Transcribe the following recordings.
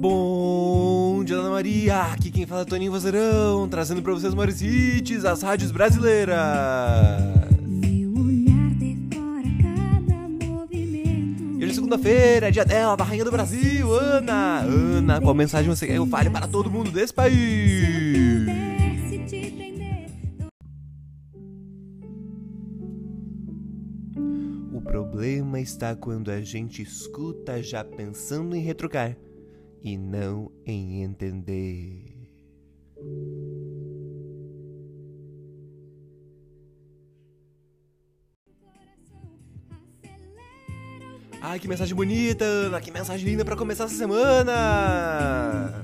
Bom dia, Ana Maria! Aqui quem fala é Toninho Vozeirão, trazendo pra vocês os maiores hits, as rádios brasileiras! E hoje é segunda-feira, dia dela, da Rainha do Brasil, Ana! Ana, qual mensagem você quer que eu fale para todo mundo desse país? O problema está quando a gente escuta já pensando em retrucar e não em entender. Ai, que mensagem bonita, Ana! Que mensagem linda para começar essa semana!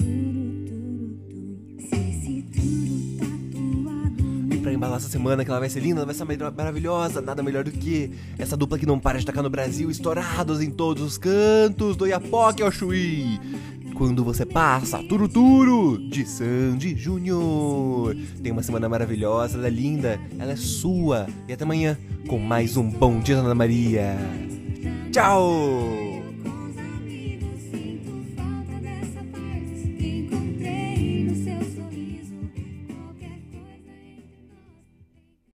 Pra embalar essa semana, que ela vai ser linda, ela vai ser maravilhosa, nada melhor do que essa dupla que não para de tacar no Brasil, estourados em todos os cantos, do Iapoque ao Chuí. Quando você passa, Turuturo, de Sandy Júnior. Tem uma semana maravilhosa, ela é linda, ela é sua. E até amanhã com mais um Bom Dia Ana Maria. Tchau!